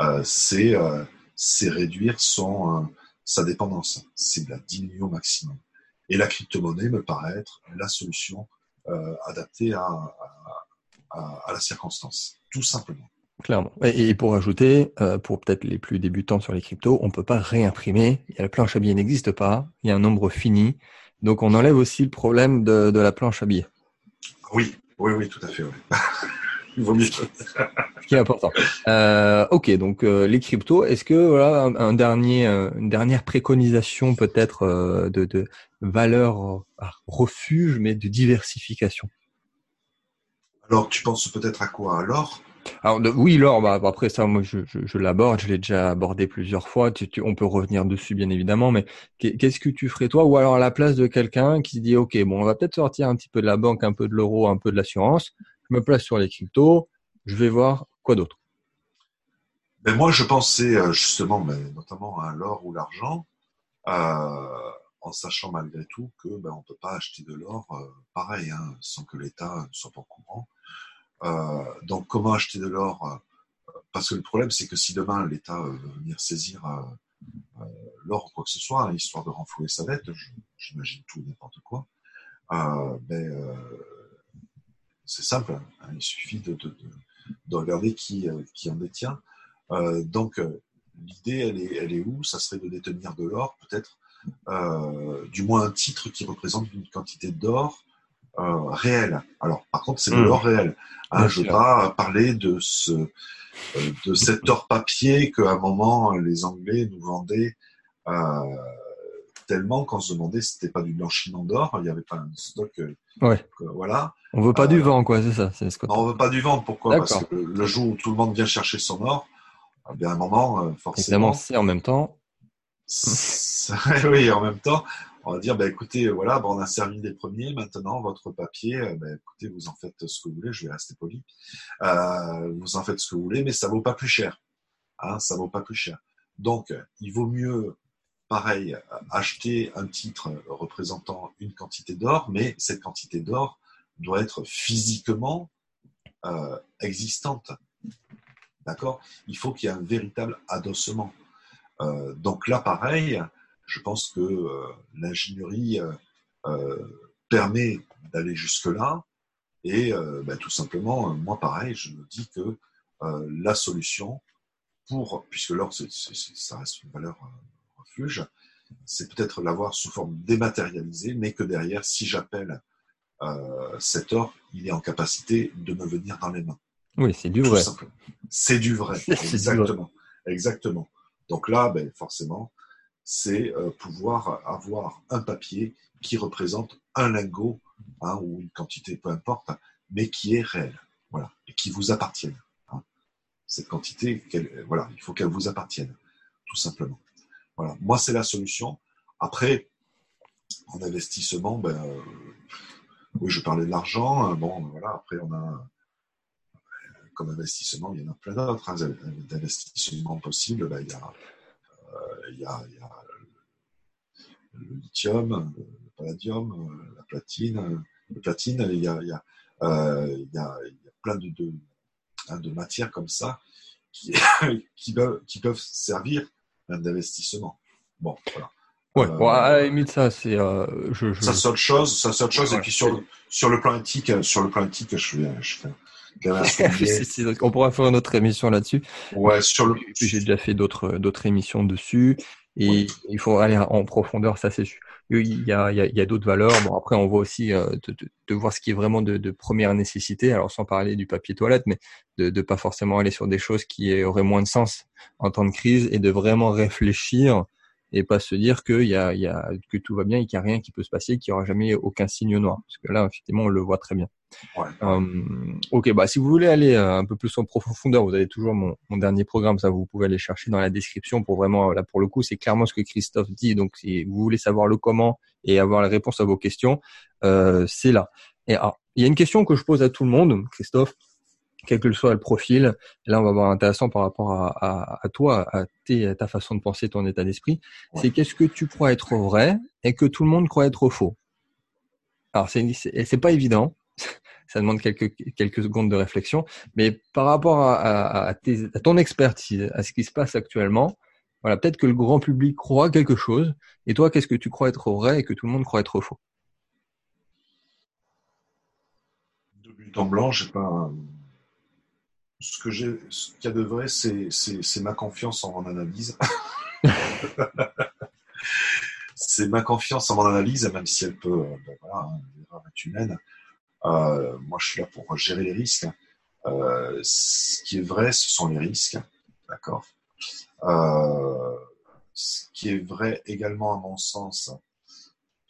euh, euh, c'est réduire son, sa dépendance. C'est la diminuer au maximum. Et la crypto-monnaie me paraît être la solution adaptée à, à, la circonstance, tout simplement. Clairement. Et pour ajouter, euh, pour peut-être les plus débutants sur les cryptos, on ne peut pas réimprimer. La planche à billets n'existe pas. Il y a un nombre fini. Donc on enlève aussi le problème de, de la planche à billets. Oui, oui, oui, tout à fait. Oui. *laughs* Il vaut mieux. Ce qui est important. Euh, ok, donc euh, les cryptos, est-ce que voilà un, dernier, une dernière préconisation peut-être de, de valeur refuge, mais de diversification? Alors, tu penses peut-être à quoi Alors alors oui, l'or, bah, après ça, moi je, je, je l'aborde, je l'ai déjà abordé plusieurs fois. Tu, on peut revenir dessus bien évidemment, mais qu'est-ce que tu ferais toi, ou alors à la place de quelqu'un qui se dit, ok, bon, on va peut-être sortir un petit peu de la banque, un peu de l'euro, un peu de l'assurance, je me place sur les cryptos, je vais voir quoi d'autre? Ben moi, je pensais euh, justement, ben, notamment à l'or ou l'argent, euh, en sachant malgré tout que ben, on ne peut pas acheter de l'or euh, pareil, hein, sans que l'État ne soit pas au courant. donc, comment acheter de l'or Parce que le problème, c'est que si demain l'État veut venir saisir l'or ou quoi que ce soit, hein, histoire de renflouer sa dette, j'imagine tout n'importe quoi, ben, c'est simple, hein. il suffit de, regarder qui, euh, qui en détient. Euh, donc, euh, l'idée, elle est, elle est où? Ça serait de détenir de l'or, peut-être, du moins un titre qui représente une quantité d'or réelle. Alors, par contre, c'est de hmm. l'or réel. Hein, je ne vais pas parler de, ce, de cet or papier qu'à un moment, les Anglais nous vendaient tellement qu'on se demandait si c'était pas du blanchiment d'or. Il n'y avait pas un stock. Euh, ouais. voilà. On veut pas du euh, vent, quoi, c'est ça. Ce non, on veut pas du vent. Pourquoi? Parce que le, jour où tout le monde vient chercher son or, eh bien, à un moment, euh, forcément. c'est en même temps. Oui, en même temps, on va dire, bah, écoutez, voilà, on a servi les premiers, maintenant, votre papier, bah, écoutez, vous en faites ce que vous voulez, je vais rester poli. vous en faites ce que vous voulez, mais ça vaut pas plus cher. Hein, ça vaut pas plus cher. Donc, il vaut mieux pareil, acheter un titre représentant une quantité d'or, mais cette quantité d'or doit être physiquement euh, existante. D'accord? Il faut qu'il y ait un véritable adossement. Euh, donc là, pareil, je pense que euh, l'ingénierie permet d'aller jusque-là. Et ben, tout simplement, moi, pareil, je me dis que la solution pour, puisque l'or, ça reste une valeur refuge, c'est peut-être l'avoir sous forme dématérialisée, mais que derrière, si j'appelle euh, cet or, il est en capacité de me venir dans les mains. Oui, c'est du vrai. *laughs* C'est du vrai, exactement. Exactement. Donc là, ben, forcément, c'est euh, pouvoir avoir un papier qui représente un lingot hein, ou une quantité, peu importe, mais qui est réel, voilà, et qui vous appartienne. Hein. Cette quantité, voilà, il faut qu'elle vous appartienne, tout simplement. Moi, c'est la solution. Après, en investissement, ben, euh, oui, je parlais de l'argent. Hein, bon, voilà. Après, on a, comme investissement, il y en a plein d'autres hein, d'investissements possibles. Ben, il, y a, euh, il, y a, le lithium, le palladium, la platine. Le platine, il y a, il y a, il y a, plein de, de, hein, de matières comme ça qui, *coughs* qui, peuvent, qui peuvent servir d'investissement. Bon, voilà. Ouais, bon, à la limite, ça, c'est. Euh, je, je... Ça, autre chose. Ça, autre chose. et puis, sur le, sur le plan éthique, sur le plan éthique, je fais. Je fais *laughs* on pourra faire une autre émission là-dessus. Ouais, sur le. J'ai déjà fait d'autres d'autres émissions dessus et il faut aller en profondeur, ça c'est sûr. il y a, il y a, d'autres valeurs. Bon, après, on voit aussi euh, de, de, voir ce qui est vraiment de, de, première nécessité. Alors, sans parler du papier toilette, mais de ne pas forcément aller sur des choses qui auraient moins de sens en temps de crise et de vraiment réfléchir et pas se dire que, y a, y a, que tout va bien et qu'il n'y a rien qui peut se passer, qu'il n'y aura jamais aucun signe noir. Parce que là, effectivement, on le voit très bien. Ouais. Euh, ok, bah si vous voulez aller euh, un peu plus en profondeur, vous avez toujours mon, mon, dernier programme, ça vous pouvez aller chercher dans la description pour vraiment, là pour le coup, c'est clairement ce que Christophe dit. Donc si vous voulez savoir le comment et avoir la réponse à vos questions, euh, c'est là. Et alors, il y a une question que je pose à tout le monde, Christophe quel que soit le profil. Là, on va voir intéressant par rapport à, toi, à, ta façon de penser, ton état d'esprit. C'est qu'est-ce que tu crois être vrai et que tout le monde croit être faux? Alors, c'est c'est pas évident. Ça demande quelques quelques secondes de réflexion, mais par rapport à, à, ton expertise, à ce qui se passe actuellement, voilà, peut-être que le grand public croit quelque chose, et toi, qu'est-ce que tu crois être vrai et que tout le monde croit être faux? De but en blanc, j'ai pas ce que j'ai, ce qu'il y a de vrai, c'est, ma confiance en mon analyse. *laughs* c'est ma confiance en mon analyse, même si elle peut, euh, ben voilà, hein, être humaine. Euh, moi, je suis là pour gérer les risques. Euh, ce qui est vrai, ce sont les risques, d'accord? ce qui est vrai également, à mon sens,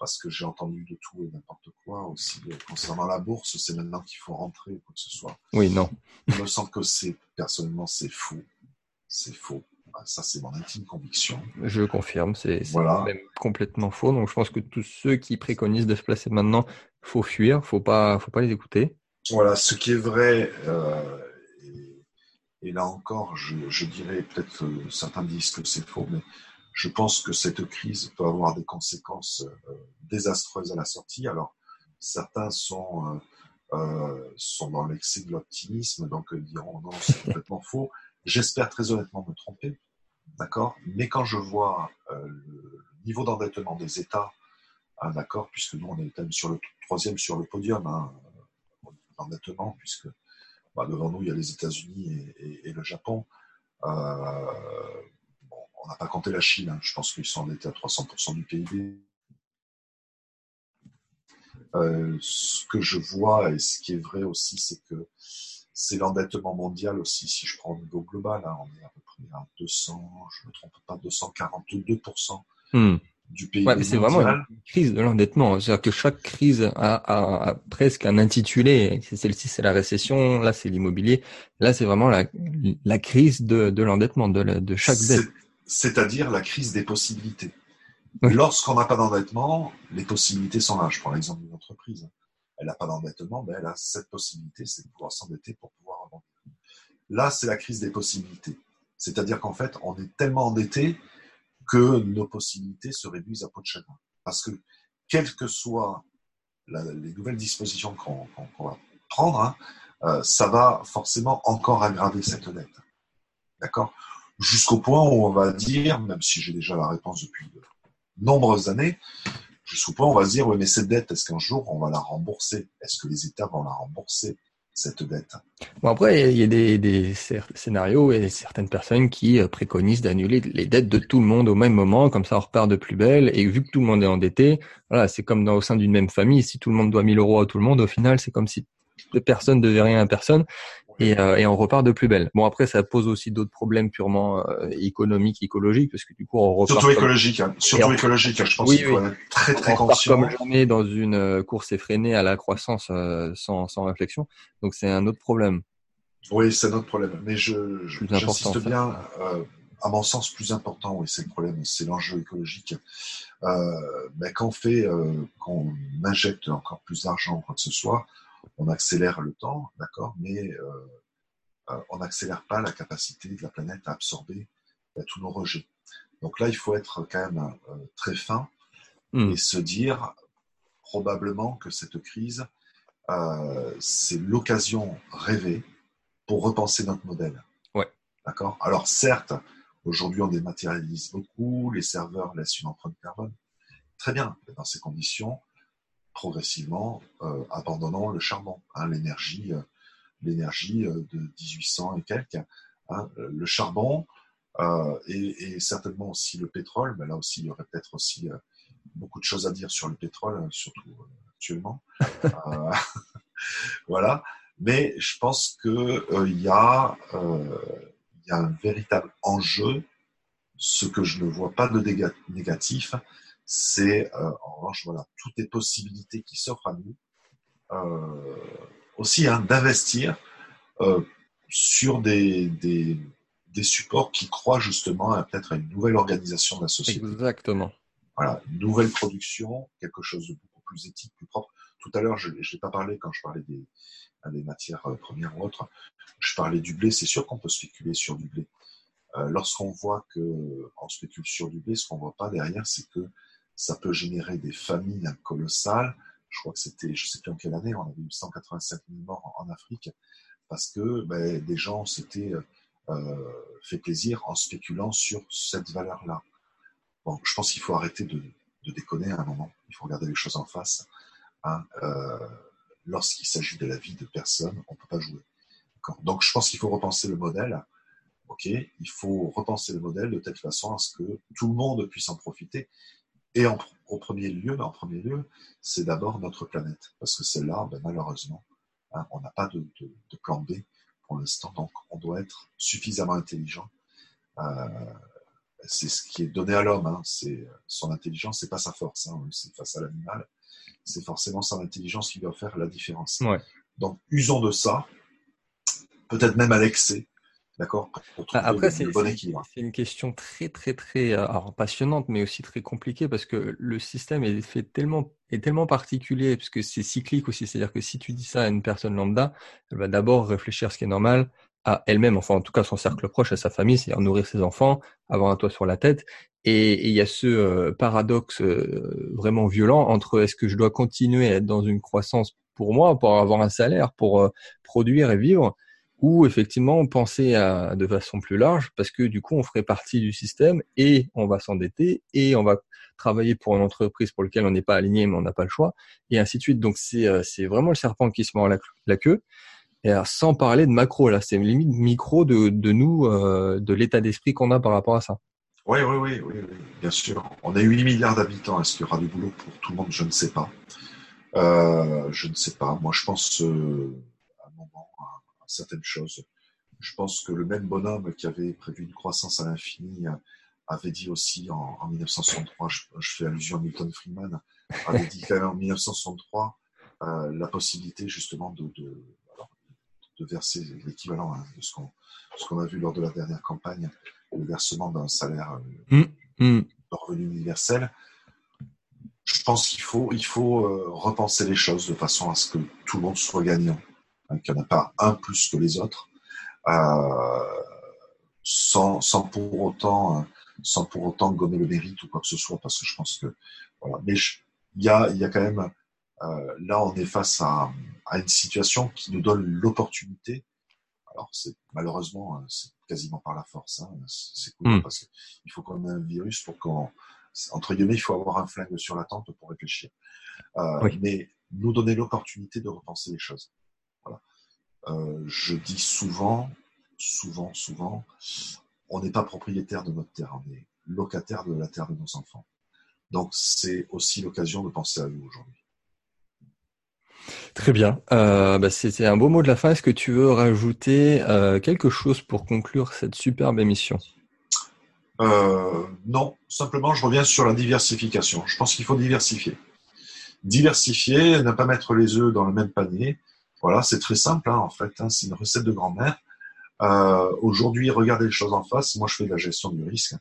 parce que j'ai entendu de tout et n'importe quoi aussi. Euh, concernant la bourse, c'est maintenant qu'il faut rentrer, quoi que ce soit. Oui, non. Il me semble que c'est, personnellement, c'est fou. C'est faux. Ah, ça, c'est mon intime conviction. Je confirme, c'est même complètement faux. Donc, je pense que tous ceux qui préconisent de se placer maintenant, faut fuir, faut pas, faut pas les écouter. Voilà, ce qui est vrai, euh, et, là encore, je, je dirais peut-être que certains disent que c'est faux, mais je pense que cette crise peut avoir des conséquences euh, désastreuses à la sortie. Alors, certains sont, euh, euh, sont dans l'excès de l'optimisme, donc diront non, c'est *laughs* complètement faux. J'espère très honnêtement me tromper, d'accord? Mais quand je vois le niveau d'endettement des États, hein, d'accord, puisque nous on est même sur le troisième sur le podium hein, d'endettement, puisque bah, devant nous il y a les États-Unis et, et, le Japon. Euh, on n'a pas compté la Chine, hein. je pense qu'ils sont endettés à 300% du PIB. Euh, ce que je vois et ce qui est vrai aussi, c'est que c'est l'endettement mondial aussi, si je prends au niveau global, hein, on est à peu près à 200, je ne me trompe pas, 242% hmm. du PIB. Ouais, c'est vraiment une crise de l'endettement. C'est-à-dire que chaque crise a, presque un intitulé. Celle-ci, c'est la récession, là, c'est l'immobilier. Là, c'est vraiment la, crise de, l'endettement, de, de chaque dette c'est-à-dire la crise des possibilités. Lorsqu'on n'a pas d'endettement, les possibilités sont là. Je prends l'exemple d'une entreprise. Elle n'a pas d'endettement, mais elle a cette possibilité, c'est de pouvoir s'endetter pour pouvoir vendre. Là, c'est la crise des possibilités. C'est-à-dire qu'en fait, on est tellement endetté que nos possibilités se réduisent à peau de chagrin. Parce que, quelles que soient les nouvelles dispositions qu'on va prendre, hein, euh, ça va forcément encore aggraver cette dette. D'accord? Jusqu'au point où on va dire, même si j'ai déjà la réponse depuis de nombreuses années, jusqu'au point où on va se dire, mais cette dette, est-ce qu'un jour on va la rembourser? Est-ce que les États vont la rembourser cette dette? Bon après, il y a des, scénarios et certaines personnes qui euh, préconisent d'annuler les dettes de tout le monde au même moment, comme ça on repart de plus belle. Et vu que tout le monde est endetté, voilà, c'est comme dans, au sein d'une même famille. Si tout le monde doit 1000 euros à tout le monde, au final, c'est comme si personne ne devait rien à personne et, euh, et, on repart de plus belle. Bon après ça pose aussi d'autres problèmes purement euh, économiques, écologiques parce que du coup on repart surtout écologique, hein. surtout écologique. Hein. Je pense qu'il faut être très très on conscient. Comme jamais dans une euh, course effrénée à la croissance euh, sans, sans réflexion, donc c'est un autre problème. Oui, c'est un autre problème, mais je j'insiste bien. à mon sens, plus important, oui, c'est le problème, c'est l'enjeu écologique. Euh, ben, quand on fait, qu'on injecte encore plus d'argent quoi que ce soit, on accélère le temps, d'accord, mais euh, euh, on n'accélère pas la capacité de la planète à absorber bah, tous nos rejets. Donc là, il faut être quand même euh, très fin hmm. et se dire probablement que cette crise, c'est l'occasion rêvée pour repenser notre modèle. Ouais. D'accord? Alors certes, aujourd'hui on dématérialise beaucoup, les serveurs laissent une empreinte carbone. Très bien, dans ces conditions, progressivement euh, abandonnant le charbon, hein, l'énergie, euh, l'énergie euh, de 1800 et quelques. Hein, le charbon et, certainement aussi le pétrole, mais là aussi il y aurait peut-être aussi beaucoup de choses à dire sur le pétrole, surtout actuellement. *laughs* voilà. Mais je pense qu'il y, a, y a un véritable enjeu. Ce que je ne vois pas de négatif, c'est en revanche voilà, toutes les possibilités qui s'offrent à nous. aussi hein, d'investir sur des, des, des, supports qui croient justement à peut-être à une nouvelle organisation de la société. Exactement. Voilà, une nouvelle production, quelque chose de beaucoup plus éthique, plus propre. Tout à l'heure, je n'ai pas parlé quand je parlais des, des matières euh, premières ou autres. Je parlais du blé. C'est sûr qu'on peut spéculer sur du blé. Euh, Lorsqu'on voit que on spécule sur du blé, ce qu'on voit pas derrière, c'est que ça peut générer des famines colossales. Je crois que c'était, je sais plus en quelle année, on avait eu 185 000 morts en Afrique parce que ben, des gens s'étaient euh, fait plaisir en spéculant sur cette valeur-là. Bon, je pense qu'il faut arrêter de, déconner à un moment. Il faut regarder les choses en face. Hein. Euh, Lorsqu'il s'agit de la vie de personnes, on ne peut pas jouer. Donc, je pense qu'il faut repenser le modèle. Ok, il faut repenser le modèle de telle façon à ce que tout le monde puisse en profiter. Et en, au premier lieu, en premier lieu, c'est d'abord notre planète, parce que celle-là, ben, malheureusement, Hein, on n'a pas de, plan B pour l'instant, donc on doit être suffisamment intelligent. Euh, c'est ce qui est donné à l'homme. Hein. c'est son intelligence, c'est pas sa force. Hein. c'est face à l'animal, c'est forcément son intelligence qui doit faire la différence. Donc usons de ça, peut-être même à l'excès, D'accord Après, c'est une question très, très, très euh, passionnante, mais aussi très compliquée parce que le système est, fait tellement, est tellement particulier, puisque c'est cyclique aussi. C'est-à-dire que si tu dis ça à une personne lambda, elle va d'abord réfléchir ce qui est normal à elle-même, enfin en tout cas son cercle proche, à sa famille, c'est-à-dire nourrir ses enfants, avoir un toit sur la tête. Et il y a ce euh, paradoxe euh, vraiment violent entre est-ce que je dois continuer à être dans une croissance pour moi, pour avoir un salaire, pour produire et vivre, ou effectivement penser à, de façon plus large, parce que du coup, on ferait partie du système et on va s'endetter et on va travailler pour une entreprise pour laquelle on n'est pas aligné, mais on n'a pas le choix, et ainsi de suite. Donc, c'est euh, c'est vraiment le serpent qui se mord la, queue. Et alors, sans parler de macro, là, c'est limite micro de, de nous, euh, de l'état d'esprit qu'on a par rapport à ça. Oui, oui, oui, oui, bien sûr. On a 8 milliards d'habitants. Est-ce qu'il y aura du boulot pour tout le monde? Je ne sais pas. Euh, je ne sais pas. Moi, je pense euh, certaines choses. Je pense que le même bonhomme qui avait prévu une croissance à l'infini euh, avait dit aussi en, 1963, je, fais allusion à Milton Friedman, avait dit quand même en 1963 euh, la possibilité justement de, de, verser l'équivalent hein, de ce qu'on a vu lors de la dernière campagne, le versement d'un salaire euh, mmh, mmh. de revenu universel. Je pense qu'il faut, il faut repenser les choses de façon à ce que tout le monde soit gagnant. Hein, qu'il n'y en a pas un plus que les autres, euh, sans, sans, pour autant, euh, sans pour autant gommer le mérite ou quoi que ce soit, parce que je pense que voilà. Mais il y a, il y a quand même euh, là, on est face à, à, une situation qui nous donne l'opportunité. Alors, c'est malheureusement, c'est quasiment par la force. Hein, c'est cool mm. parce qu'il faut qu'on ait un virus pour qu'on, entre guillemets, il faut avoir un flingue sur la tente pour réfléchir. Euh, Mais nous donner l'opportunité de repenser les choses. Euh, je dis souvent, souvent, souvent, on n'est pas propriétaire de notre terre, on est locataire de la terre de nos enfants. Donc c'est aussi l'occasion de penser à nous aujourd'hui. Très bien. Euh, bah, C'était un beau mot de la fin. Est-ce que tu veux rajouter euh, quelque chose pour conclure cette superbe émission? Euh, Non, simplement je reviens sur la diversification. Je pense qu'il faut diversifier. Diversifier, ne pas mettre les œufs dans le même panier. Voilà, c'est très simple hein, en fait. Hein, c'est une recette de grand-mère. Euh, Aujourd'hui, regardez les choses en face. Moi, je fais de la gestion du risque.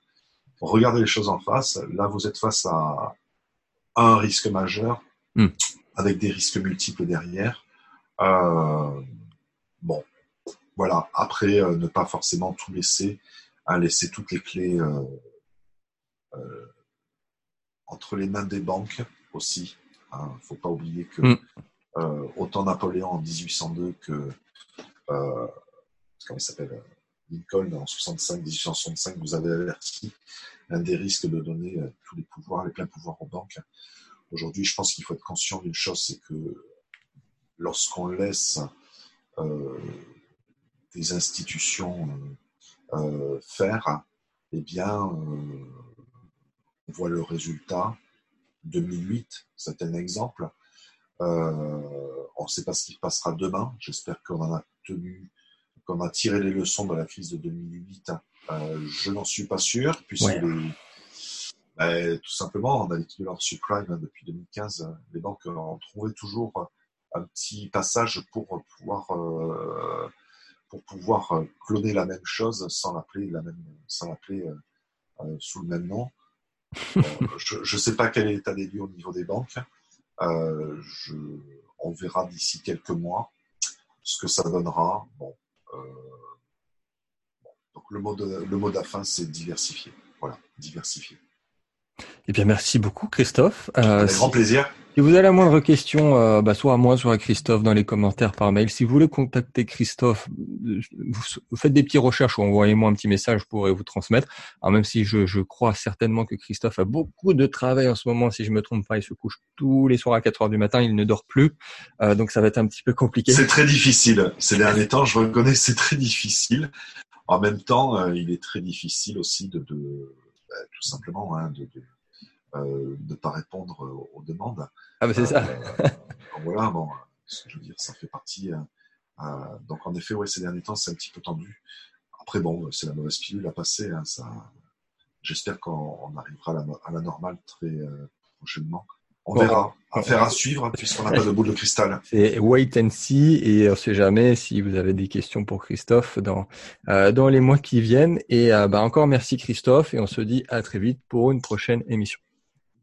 Regardez les choses en face. Là, vous êtes face à un risque majeur hmm. avec des risques multiples derrière. Euh, bon, voilà. Après, euh, ne pas forcément tout laisser, hein, laisser toutes les clés entre les mains des banques aussi. Il hein. ne faut pas oublier que hmm. Euh, autant Napoléon en 1802 que euh, comment s'appelle euh, Lincoln en 65, 1865 vous avez averti l'un des risques de donner tous les pouvoirs, les pleins pouvoirs aux banques. Aujourd'hui, je pense qu'il faut être conscient d'une chose, c'est que lorsqu'on laisse des institutions faire, eh bien, on voit le résultat 2008, c'est un exemple. On ne sait pas ce qui passera demain. J'espère qu'on en a tenu, qu'on a tiré les leçons de la crise de 2008. je n'en suis pas sûr, puisque ben, tout simplement, on a vécu leur subprime hein, depuis 2015. Les banques ont trouvé toujours un petit passage pour pouvoir euh, pour pouvoir euh, cloner la même chose sans l'appeler la même sans l'appeler euh, sous le même nom. je ne sais pas quel est l'état des lieux au niveau des banques. Je, on verra d'ici quelques mois ce que ça donnera. Bon, donc le mot de, le mot d'afin, c'est diversifier. Voilà, diversifier. Eh bien, merci beaucoup, Christophe. Euh, Avec grand plaisir. Si vous avez la moindre question, euh, bah, soit à moi, soit à Christophe dans les commentaires par mail. Si vous voulez contacter Christophe, vous, faites des petites recherches ou envoyez-moi un petit message, je pourrai vous transmettre. Alors même si je, crois certainement que Christophe a beaucoup de travail en ce moment, si je me trompe pas, il se couche tous les soirs à 4 heures du matin, il ne dort plus, euh, donc ça va être un petit peu compliqué. C'est très difficile. Ces derniers temps, je reconnais, c'est très difficile. En même temps, euh, il est très difficile aussi de, de bah, tout simplement, hein, de, de euh, ne pas répondre aux demandes. Ah, mais c'est ça. Euh, voilà, bon, je veux dire, ça fait partie. Euh, donc, en effet, ouais, ces derniers temps, c'est un petit peu tendu. Après, bon, c'est la mauvaise pilule à passer. Hein, ça, j'espère qu'on arrivera à la, à la, normale très prochainement. On verra. Affaire à suivre puisqu'on n'a pas de boule de cristal. *laughs* C'est wait and see et on ne sait jamais si vous avez des questions pour Christophe dans euh, dans les mois qui viennent. Et euh, bah, encore merci Christophe et on se dit à très vite pour une prochaine émission.